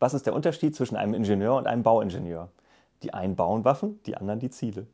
Was ist der Unterschied zwischen einem Ingenieur und einem Bauingenieur? Die einen bauen Waffen, die anderen die Ziele.